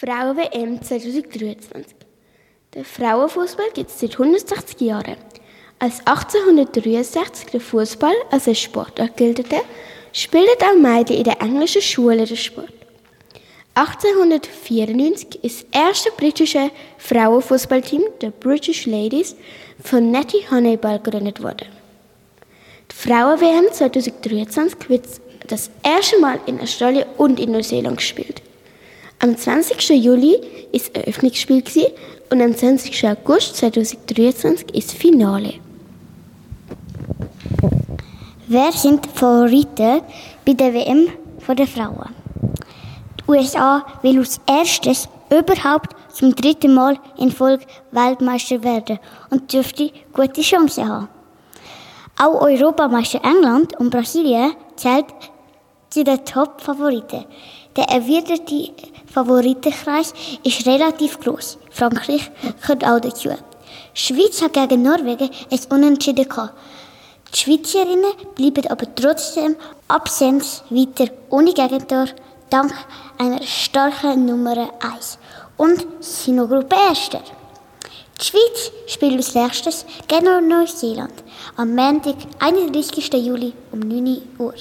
Frauen-WM 2023. Der Frauenfußball gibt es seit 160 Jahren. Als 1863 der Fußball als ein Sportart giltete, spielten auch Mädchen in der englischen Schule den Sport. 1894 ist das erste britische Frauenfußballteam, der British Ladies, von Nettie Honeyball gegründet worden. Die Frauen-WM 2023 wird das erste Mal in Australien und in Neuseeland gespielt. Am 20. Juli ist das Eröffnungsspiel und am 20. August 2023 ist das Finale. Wer sind die Favoriten bei der WM der Frauen? Die USA will als erstes überhaupt zum dritten Mal in Folge Weltmeister werden und dürfte gute Chancen haben. Auch Europameister England und Brasilien zählt zu den Top-Favoriten. Der erwiderte Favoritenkreis ist relativ groß. Frankreich gehört auch dazu. Die Schweiz hat gegen Norwegen ein Unentschieden gehabt. Die Schweizerinnen bleiben aber trotzdem absens weiter ohne Gegentor dank einer starken Nummer 1 und sind noch Gruppe Erster. Die Schweiz spielt als nächstes gegen Neuseeland am Montag, 31. Juli um 9 Uhr.